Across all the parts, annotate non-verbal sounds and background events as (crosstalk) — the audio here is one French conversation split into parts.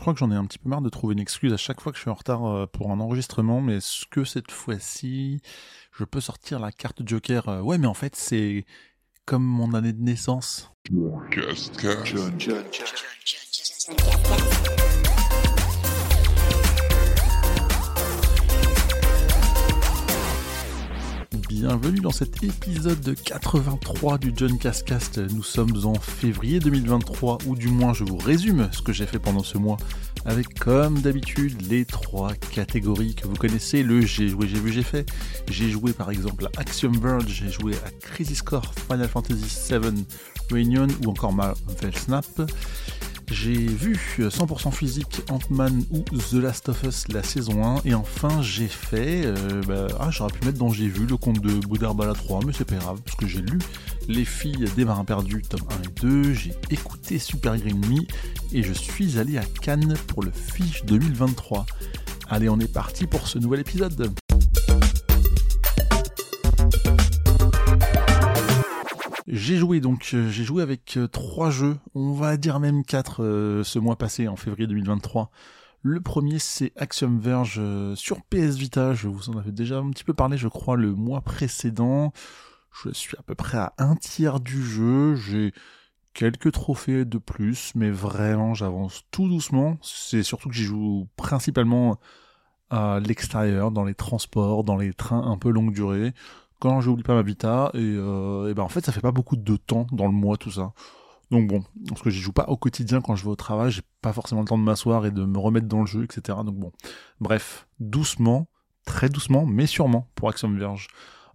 Je crois que j'en ai un petit peu marre de trouver une excuse à chaque fois que je suis en retard euh, pour un enregistrement, mais est-ce que cette fois-ci, je peux sortir la carte Joker euh, Ouais, mais en fait, c'est comme mon année de naissance. Bienvenue dans cet épisode 83 du John Cascast. Nous sommes en février 2023, ou du moins je vous résume ce que j'ai fait pendant ce mois, avec comme d'habitude les trois catégories que vous connaissez, le j'ai joué, j'ai vu, j'ai fait. J'ai joué par exemple à Axiom Verge, j'ai joué à Crisis Core, Final Fantasy VII Reunion ou encore Marvel Snap. J'ai vu 100% physique Ant-Man ou The Last of Us la saison 1 et enfin j'ai fait, euh, bah, ah j'aurais pu mettre dans j'ai vu le conte de Boudarbala 3 mais c'est pas grave parce que j'ai lu Les filles des marins perdus tome 1 et 2, j'ai écouté Super Green Me et je suis allé à Cannes pour le Fiche 2023. Allez on est parti pour ce nouvel épisode. J'ai joué donc, euh, j'ai joué avec euh, trois jeux, on va dire même quatre euh, ce mois passé, en février 2023. Le premier c'est Axiom Verge sur PS Vita, je vous en avais déjà un petit peu parlé je crois le mois précédent. Je suis à peu près à un tiers du jeu, j'ai quelques trophées de plus, mais vraiment j'avance tout doucement. C'est surtout que j'y joue principalement à l'extérieur, dans les transports, dans les trains un peu longue durée quand j'oublie pas ma vita, et, euh, ben en fait ça fait pas beaucoup de temps dans le mois tout ça. Donc bon, parce que j'y joue pas au quotidien quand je vais au travail, j'ai pas forcément le temps de m'asseoir et de me remettre dans le jeu, etc. Donc bon, bref, doucement, très doucement, mais sûrement pour Axiom Verge.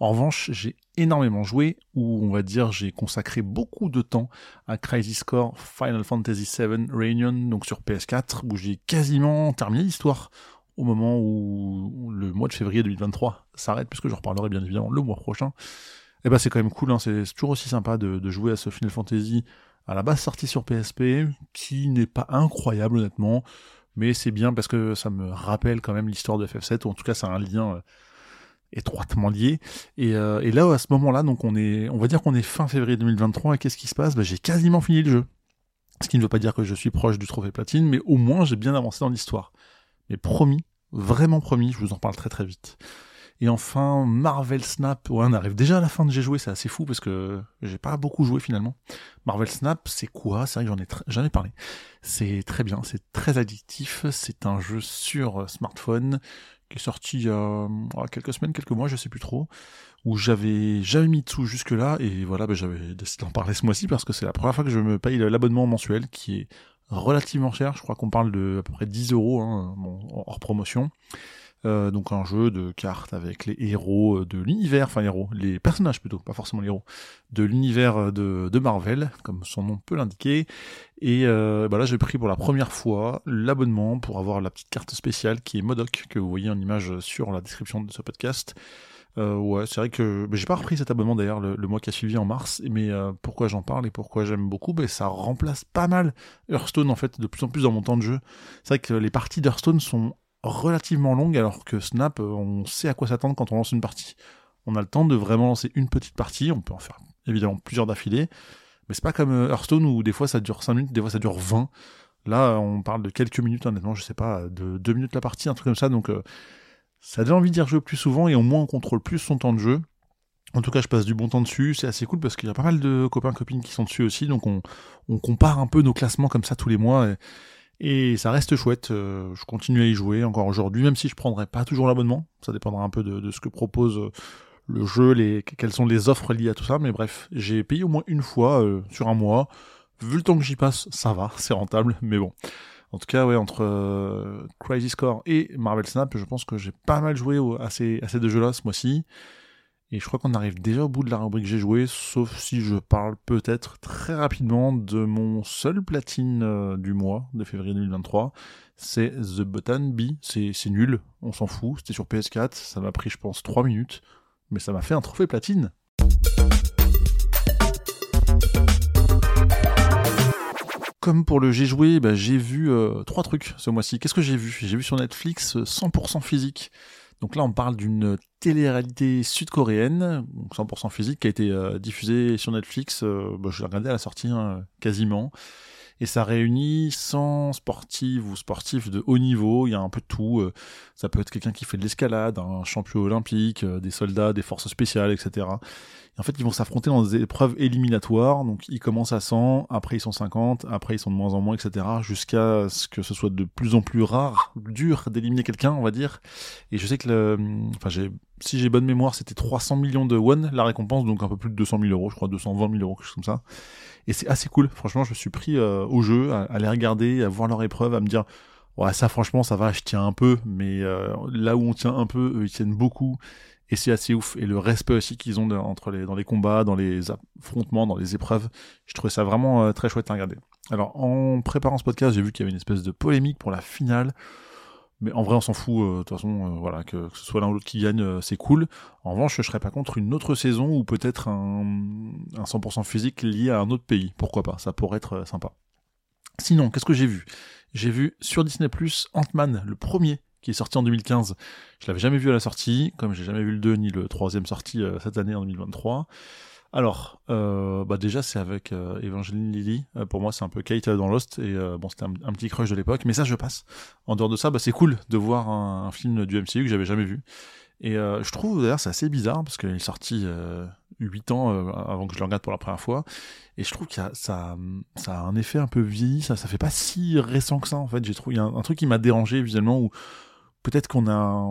En revanche, j'ai énormément joué, ou on va dire j'ai consacré beaucoup de temps à Crisis Core Final Fantasy VII Reunion, donc sur PS4, où j'ai quasiment terminé l'histoire au moment où le mois de février 2023 s'arrête, puisque je reparlerai bien évidemment le mois prochain, et eh ben c'est quand même cool, hein, c'est toujours aussi sympa de, jouer à ce Final Fantasy à la base sorti sur PSP, qui n'est pas incroyable honnêtement, mais c'est bien parce que ça me rappelle quand même l'histoire de FF7, ou en tout cas c'est un lien euh, étroitement lié. Et, euh, et, là, à ce moment-là, donc on est, on va dire qu'on est fin février 2023, et qu'est-ce qui se passe? Ben, J'ai quasiment fini le jeu. Ce qui ne veut pas dire que je suis proche du trophée platine, mais au moins j'ai bien avancé dans l'histoire. Mais promis, vraiment promis, je vous en parle très très vite. Et enfin, Marvel Snap, ouais, on arrive déjà à la fin de j'ai joué, c'est assez fou parce que j'ai pas beaucoup joué finalement. Marvel Snap, c'est quoi? C'est vrai que j'en ai jamais parlé. C'est très bien, c'est très addictif, c'est un jeu sur smartphone qui est sorti il y a quelques semaines, quelques mois, je sais plus trop, où j'avais jamais mis de sous jusque là, et voilà, ben, j'avais décidé d'en parler ce mois-ci parce que c'est la première fois que je me paye l'abonnement mensuel qui est relativement cher, je crois qu'on parle de à peu près 10 euros hein, hors promotion. Euh, donc un jeu de cartes avec les héros euh, de l'univers, enfin héros, les personnages plutôt, pas forcément les héros, de l'univers euh, de, Marvel, comme son nom peut l'indiquer. Et euh, bah là j'ai pris pour la première fois l'abonnement pour avoir la petite carte spéciale qui est Modoc, que vous voyez en image sur la description de ce podcast. Euh, ouais, c'est vrai que j'ai pas repris cet abonnement d'ailleurs le, mois qui a suivi en mars, mais euh, pourquoi j'en parle et pourquoi j'aime beaucoup, ben, ça remplace pas mal Hearthstone en fait de plus en plus dans mon temps de jeu. C'est vrai que les parties d'Hearthstone sont relativement longues alors que Snap, euh, on sait à quoi s'attendre quand on lance une partie. On a le temps de vraiment lancer une petite partie, on peut en faire évidemment plusieurs d'affilée, mais c'est pas comme Hearthstone où des fois ça dure 5 minutes, des fois ça dure 20. Là, on parle de quelques minutes, honnêtement, je sais pas, de 2 minutes la partie, un truc comme ça, donc ça donne envie d'y rejouer plus souvent et au moins on contrôle plus son temps de jeu. En tout cas, je passe du bon temps dessus, c'est assez cool parce qu'il y a pas mal de copains copines qui sont dessus aussi, donc on, on compare un peu nos classements comme ça tous les mois et, ça reste chouette. Euh, je continue à y jouer encore aujourd'hui, même si je prendrai pas toujours l'abonnement. Ça dépendra un peu de, ce que propose euh, le jeu, les, quelles sont les offres liées à tout ça. Mais bref, j'ai payé au moins une fois euh, sur un mois. Vu le temps que j'y passe, ça va, (laughs) c'est rentable, mais bon. En tout cas, ouais, entre euh, Crisis Core et Marvel Snap, je pense que j'ai pas mal joué à, ces, à ces deux jeux-là ce mois-ci. Et je crois qu'on arrive déjà au bout de la rubrique j'ai joué, sauf si je parle peut-être très rapidement de mon seul platine euh, du mois de février 2023. C'est The Button Bee. C'est nul, on s'en fout. C'était sur PS4, ça m'a pris je pense 3 minutes, mais ça m'a fait un trophée platine. Comme pour le j'ai joué, bah, j'ai vu euh, trois trucs ce mois-ci. Qu'est-ce que j'ai vu? J'ai vu sur Netflix 100% euh, physique. Donc là, on parle d'une télé-réalité sud-coréenne, 100% physique, qui a été euh, diffusée sur Netflix. bah, je l'ai regardé à la sortie hein, quasiment. Et ça réunit 100 sportifs ou sportifs de haut niveau, il y a un peu de tout. Euh, ça peut être quelqu'un qui fait de l'escalade, un champion olympique, euh, des soldats, des forces spéciales, etc. Et en fait, ils vont s'affronter dans des épreuves éliminatoires. Donc, ils commencent à 100, après ils sont 50, après ils sont de moins en moins, etc. Jusqu'à ce que ce soit de plus en plus rare, dur d'éliminer quelqu'un, on va dire. Et je sais que, le, enfin, j'ai, si j'ai bonne mémoire, c'était 300 millions de won la récompense, donc un peu plus de 200 000 euros, je crois 220 000 euros, quelque chose comme ça. Et c'est assez cool. Franchement, je me suis pris euh, au jeu, à, les regarder, à voir leur épreuve, à me dire. Ouais, ça franchement, ça va, je tiens un peu, mais euh, là où on tient un peu, eux, ils tiennent beaucoup et c'est assez ouf. Et le respect aussi qu'ils ont dans les combats, dans les affrontements, dans les épreuves, je trouvais ça vraiment euh, très chouette à regarder. Alors, en préparant ce podcast, j'ai vu qu'il y avait une espèce de polémique pour la finale. Mais en vrai, on s'en fout. Euh, de toute façon, euh, voilà, que, ce soit l'un ou l'autre qui gagne, c'est cool. En revanche, je serais pas contre une autre saison ou peut-être un, un 100% physique lié à un autre pays. Pourquoi pas? Ça pourrait être sympa. Sinon, qu'est-ce que j'ai vu? J'ai vu sur Disney Plus Ant-Man, le premier qui est sorti en 2015. Je l'avais jamais vu à la sortie, comme j'ai jamais vu le 2 ni le troisième sorti euh, cette année en 2023. Alors, euh, bah déjà c'est avec euh, Evangeline Lilly. Euh, pour moi c'est un peu Kate dans Lost et bon c'était un, petit crush de l'époque. Mais ça je passe. En dehors de ça, bah c'est cool de voir un, film du MCU que j'avais jamais vu. Et je trouve d'ailleurs c'est assez bizarre parce qu'il est sorti 8 ans avant que je le regarde pour la première fois. Et je trouve que ça, ça a un effet un peu vieilli. Ça, ça fait pas si récent que ça en fait. J'ai trouvé y a un, un truc qui m'a dérangé visuellement où peut-être qu'on a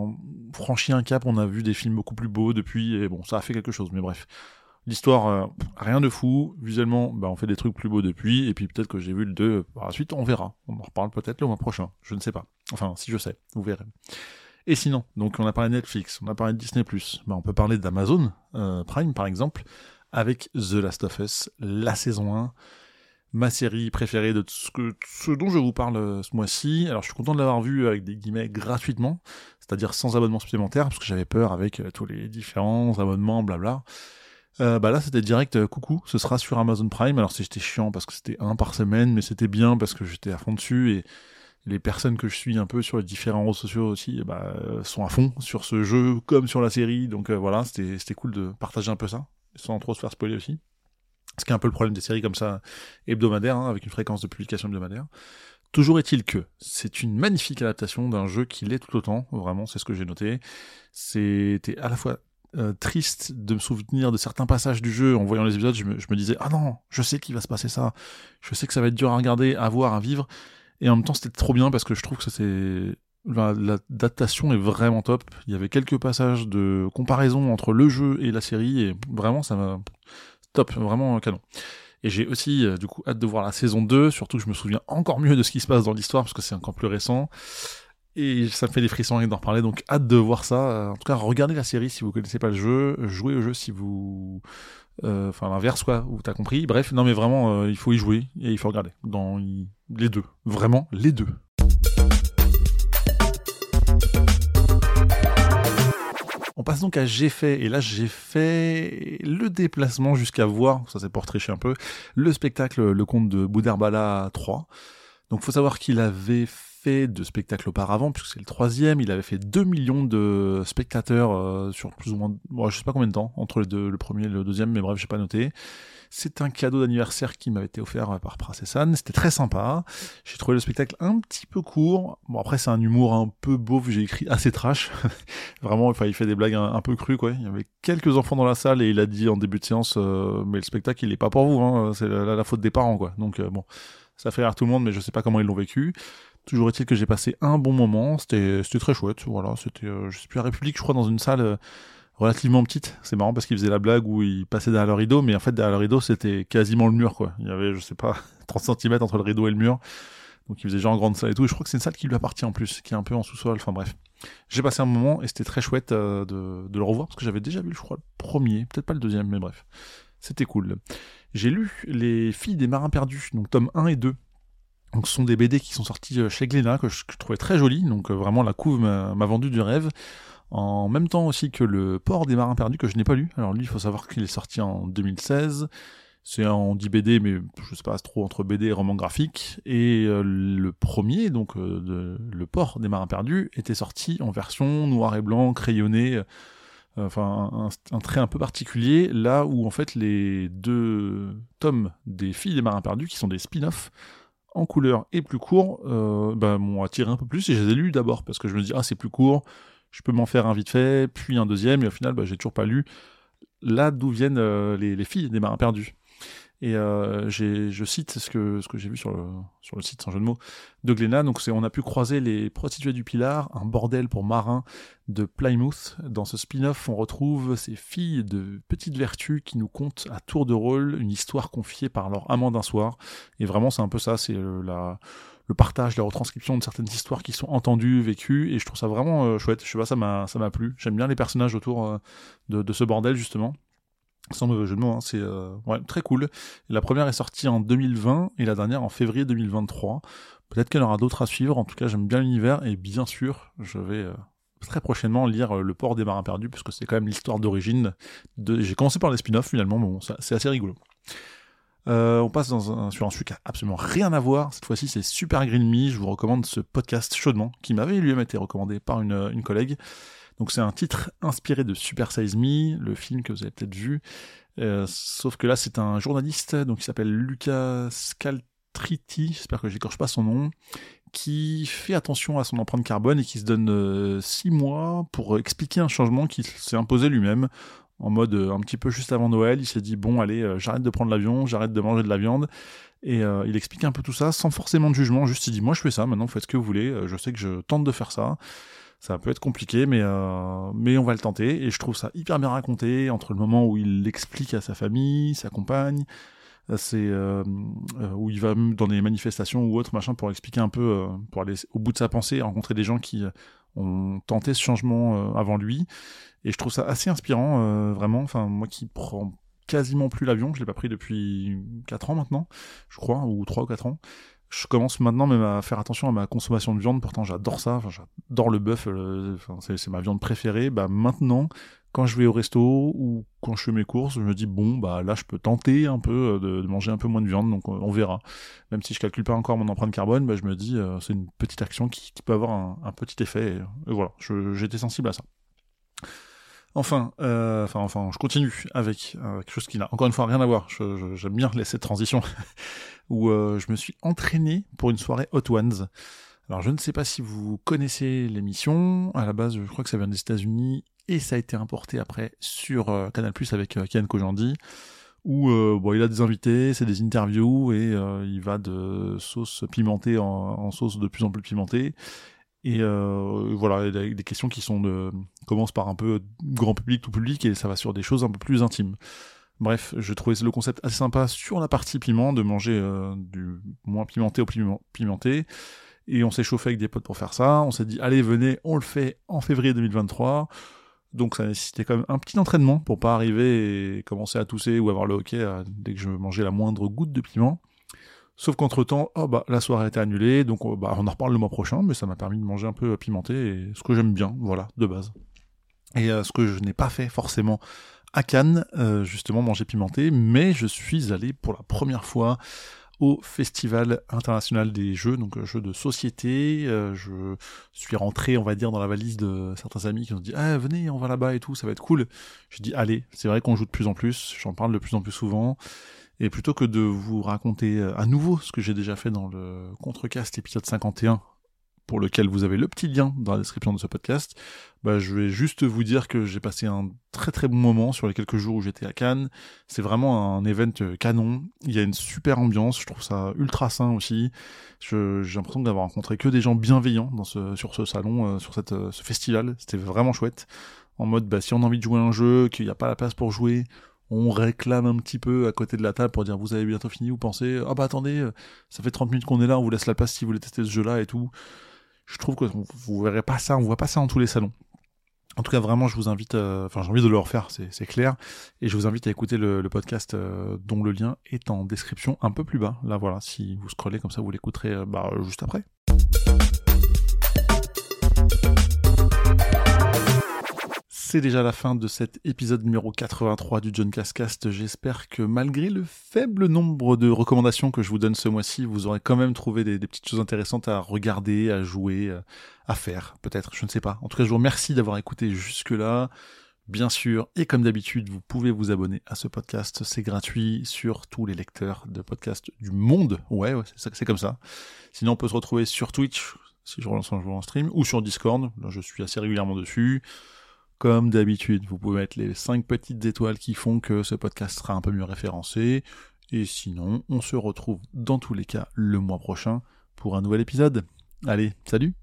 franchi un cap, on a vu des films beaucoup plus beaux depuis, et bon, ça a fait quelque chose, mais bref. L'histoire, euh, rien de fou. Visuellement, bah, on fait des trucs plus beaux depuis, et puis peut-être que j'ai vu le 2 par la suite, on verra. On en reparle peut-être le mois prochain, je ne sais pas. Enfin, si je sais, vous verrez. Et sinon, donc on a parlé de Netflix, on a parlé de Disney+, bah, on peut parler d'Amazon euh, Prime par exemple, avec The Last of Us, la saison 1, ma série préférée de ce, ce dont je vous parle euh, ce mois-ci. Alors je suis content de l'avoir vu avec des guillemets gratuitement, c'est-à-dire sans abonnement supplémentaire, parce que j'avais peur avec euh, tous les différents abonnements, blabla. Euh, bah là c'était direct euh, coucou, ce sera sur Amazon Prime. Alors c'était chiant parce que c'était un par semaine, mais c'était bien parce que j'étais à fond dessus et les personnes que je suis un peu sur les différents réseaux sociaux aussi bah, sont à fond sur ce jeu comme sur la série. Donc voilà, c'était cool de partager un peu ça, sans trop se faire spoiler aussi. Ce qui est un peu le problème des séries comme ça hebdomadaires, hein, avec une fréquence de publication hebdomadaire. Toujours est-il que c'est une magnifique adaptation d'un jeu qui l'est tout autant, vraiment, c'est ce que j'ai noté. C'était à la fois euh, triste de me souvenir de certains passages du jeu en voyant les épisodes, je me, disais ah non, je sais qu'il va se passer ça, je sais que ça va être dur à regarder, à voir, à vivre, et en même temps c'était trop bien parce que je trouve que c'est l'adaptation est vraiment top. Il y avait quelques passages de comparaison entre le jeu et la série et vraiment ça m'a top, vraiment canon. Et j'ai aussi euh, du coup hâte de voir la saison 2, surtout que je me souviens encore mieux de ce qui se passe dans l'histoire parce que c'est encore plus récent. Et ça me fait des frissons d'en reparler, donc hâte de voir ça. En tout cas, regardez la série si vous connaissez pas le jeu, jouez au jeu si vous... Euh, enfin, l'inverse, quoi, t'as compris. Bref, non mais vraiment, euh, il faut y jouer et il faut regarder. Dans les deux. Vraiment, les deux. On passe donc à J'ai fait, et là j'ai fait le déplacement jusqu'à voir, ça c'est pour tricher un peu, le spectacle Le Conte de Boudherbala 3. Donc faut savoir qu'il avait fait de spectacles auparavant, puisque c'est le troisième, il avait fait 2 millions de spectateurs euh, sur plus ou moins, bon, je sais pas combien de temps, entre le premier et le deuxième, mais bref, j'ai pas noté. C'est un cadeau d'anniversaire qui m'avait été offert par Pracesan. C'était très sympa. J'ai trouvé le spectacle un petit peu court. Bon, après, c'est un humour un peu beauf. J'ai écrit assez trash. (laughs) Vraiment, enfin, il fait des blagues un, peu crues, quoi. Il y avait quelques enfants dans la salle et il a dit en début de séance, euh, mais le spectacle, il est pas pour vous, hein. C'est la, faute des parents, quoi. Donc, euh, bon. Ça fait rire tout le monde, mais je sais pas comment ils l'ont vécu. Toujours est-il que j'ai passé un bon moment. C'était, très chouette. Voilà. C'était, euh, je suis plus à République, je crois, dans une salle, relativement petite. C'est marrant parce qu'ils faisaient la blague où ils passaient derrière le rideau, mais en fait derrière le rideau c'était quasiment le mur quoi. Il y avait je sais pas (laughs) 30 cm entre le rideau et le mur. Donc il faisait genre en grande salle et tout. Et je crois que c'est une salle qui lui appartient en plus, qui est un peu en sous-sol. Enfin bref. J'ai passé un moment et c'était très chouette euh, de, de, le revoir parce que j'avais déjà vu, je crois, le premier, peut-être pas le deuxième, mais bref. C'était cool. J'ai lu Les filles des marins perdus, donc tome 1 et 2. Donc ce sont des BD qui sont sortis euh, chez Glénat, que je, trouvais très jolis. Donc euh, vraiment la couve m'a vendu du rêve en même temps aussi que le Port des Marins Perdus que je n'ai pas lu. Alors lui, il faut savoir qu'il est sorti en 2016. C'est en 10 BD, mais je sais pas trop entre BD et roman graphique. Et euh, le premier, donc le Port des Marins Perdus, était sorti en version noir et blanc, crayonné. Enfin, un, trait un peu particulier, là où en fait les deux tomes des Filles des Marins Perdus, qui sont des spin-offs, en couleur et plus court euh, bah, m'ont attiré un peu plus et je les ai lus d'abord parce que je me dis ah c'est plus court, je peux m'en faire un vite fait, puis un deuxième et au final bah, j'ai toujours pas lu là d'où viennent euh, les, filles des marins perdus. Et euh, je cite ce que, ce que j'ai vu sur le, sur le site, sans jeu de mots, de Glénat. Donc, on a pu croiser les prostituées du Pilar, un bordel pour marins de Plymouth. Dans ce spin-off, on retrouve ces filles de petites vertus qui nous content à tour de rôle une histoire confiée par leur amant d'un soir. Et vraiment, c'est un peu ça, c'est euh, le partage, la retranscription de certaines histoires qui sont entendues, vécues, et je trouve ça vraiment euh, chouette. Je sais pas, ça m'a, ça m'a plu. J'aime bien les personnages autour de, ce bordel justement. Sans mauvais jeu de mots, hein, c'est euh, très cool. la première est sortie en 2020 et la dernière en février 2023. Peut-être qu'il y en aura d'autres à suivre. En tout cas, j'aime bien l'univers et bien sûr, je vais très prochainement lire Le Port des Marins Perdus parce que c'est quand même l'histoire d'origine. J'ai commencé par les spin-offs finalement, bon, c'est assez rigolo. Euh, on passe dans un, sur un sujet qui a absolument rien à voir. Cette fois-ci, c'est Super Green Me. Je vous recommande ce podcast chaudement, qui m'avait lui-même été recommandé par une collègue. Donc c'est un titre inspiré de Super Size Me, le film que vous avez peut-être vu. Euh, sauf que là, c'est un journaliste, donc il s'appelle Lucas Scaltriti, j'espère que j'écorche pas son nom, qui fait attention à son empreinte carbone et qui se donne euh, six mois pour expliquer un changement qu'il s'est imposé lui-même en mode euh, un petit peu juste avant Noël, il s'est dit bon allez, j'arrête de prendre l'avion, j'arrête de manger de la viande. Et il explique un peu tout ça sans forcément de jugement, juste il dit moi je fais ça, maintenant faites ce que vous voulez, je sais que je tente de faire ça. Ça peut être compliqué, mais, mais on va le tenter. Et je trouve ça hyper bien raconté, entre le moment où il l'explique à sa famille, sa compagne, c'est où il va dans des manifestations ou autres machin pour expliquer un peu pour aller au bout de sa pensée rencontrer des gens qui ont tenté ce changement avant lui et je trouve ça assez inspirant, euh, vraiment. Enfin, moi qui prends quasiment plus l'avion, je l'ai pas pris depuis 4 ans maintenant, je crois, ou 3 ou 4 ans. Je commence maintenant même à faire attention à ma consommation de viande, pourtant j'adore ça, j'adore le bœuf, euh, c'est ma viande préférée. Bah maintenant, quand je vais au resto ou quand je fais mes courses, je me dis bon bah là je peux tenter un peu euh, de, manger un peu moins de viande, donc on verra. Même si je calcule pas encore mon empreinte carbone, bah, je me dis c'est une petite action qui, peut avoir un, petit effet. Et, voilà, j'étais sensible à ça. Enfin, euh, enfin, enfin, je continue avec euh, quelque chose qui n'a encore une fois rien à voir. J'aime bien laisser transition (laughs) où euh, je me suis entraîné pour une soirée Hot Ones. Alors, je ne sais pas si vous connaissez l'émission. À la base, je crois que ça vient des États-Unis et ça a été importé après sur Canal Plus avec Kian Kojandi. Où bon, il a des invités, c'est des interviews et il va de sauce pimentée en, sauce de plus en plus pimentée. Et euh, voilà, des questions qui sont de commencent par un peu grand public, tout public, et ça va sur des choses un peu plus intimes. Bref, je trouvais le concept assez sympa sur la partie piment, de manger euh, du moins pimenté au pimenté. Et on s'est chauffé avec des potes pour faire ça. On s'est dit, allez, venez, on le fait en février 2023. Donc ça nécessitait quand même un petit entraînement pour pas arriver et commencer à tousser ou avoir le hockey euh, dès que je mangeais la moindre goutte de piment. Sauf qu'entre temps, oh bah la soirée a été annulée, donc oh, bah, on en reparle le mois prochain, mais ça m'a permis de manger un peu pimenté, et ce que j'aime bien, voilà, de base. Et euh, ce que je n'ai pas fait forcément à Cannes, euh, justement manger pimenté, mais je suis allé pour la première fois au Festival international des jeux, donc euh, jeux de société. je suis rentré, on va dire, dans la valise de certains amis qui ont dit ah venez, on va là-bas et tout, ça va être cool. Je dis allez, c'est vrai qu'on joue de plus en plus, j'en parle de plus en plus souvent. Et plutôt que de vous raconter euh, à nouveau ce que j'ai déjà fait dans le Contrecast épisode 51, pour lequel vous avez le petit lien dans la description de ce podcast, bah, je vais juste vous dire que j'ai passé un très très bon moment sur les quelques jours où j'étais à Cannes. C'est vraiment un event euh, canon. Il y a une super ambiance. Je trouve ça ultra sain aussi. J'ai l'impression d'avoir rencontré que des gens bienveillants dans ce, sur ce salon, euh, sur cette, ce festival. C'était vraiment chouette. En mode, bah, si on a envie de jouer un jeu, qu'il n'y a pas la place pour jouer, on réclame un petit peu à côté de la table pour dire vous avez bientôt fini, vous pensez ah bah attendez, euh, ça fait 30 minutes qu'on est là, on vous laisse la place si vous voulez tester ce jeu-là et tout. Je trouve que vous verrez pas ça, on voit pas ça dans tous les salons. En tout cas, vraiment, je vous invite, euh, enfin, j'ai envie de le refaire, c'est clair, et je vous invite à écouter le, podcast euh, dont le lien est en description un peu plus bas. Là, voilà, si vous scrollez comme ça, vous l'écouterez bah, juste après. C'est déjà la fin de cet épisode numéro 83 du John Cascast. J'espère que malgré le faible nombre de recommandations que je vous donne ce mois-ci, vous aurez quand même trouvé des, petites choses intéressantes à regarder, à jouer, euh, à faire, peut-être, je ne sais pas. En tout cas, je vous remercie d'avoir écouté jusque-là. Bien sûr, et comme d'habitude, vous pouvez vous abonner à ce podcast, c'est gratuit sur tous les lecteurs de podcasts du monde. Ouais, ouais c'est comme ça. Sinon, on peut se retrouver sur Twitch, si je relance un jour en stream, ou sur Discord, là je suis assez régulièrement dessus. Comme d'habitude, vous pouvez mettre les 5 petites étoiles qui font que ce podcast sera un peu mieux référencé. Et sinon, on se retrouve dans tous les cas le mois prochain pour un nouvel épisode. Allez, salut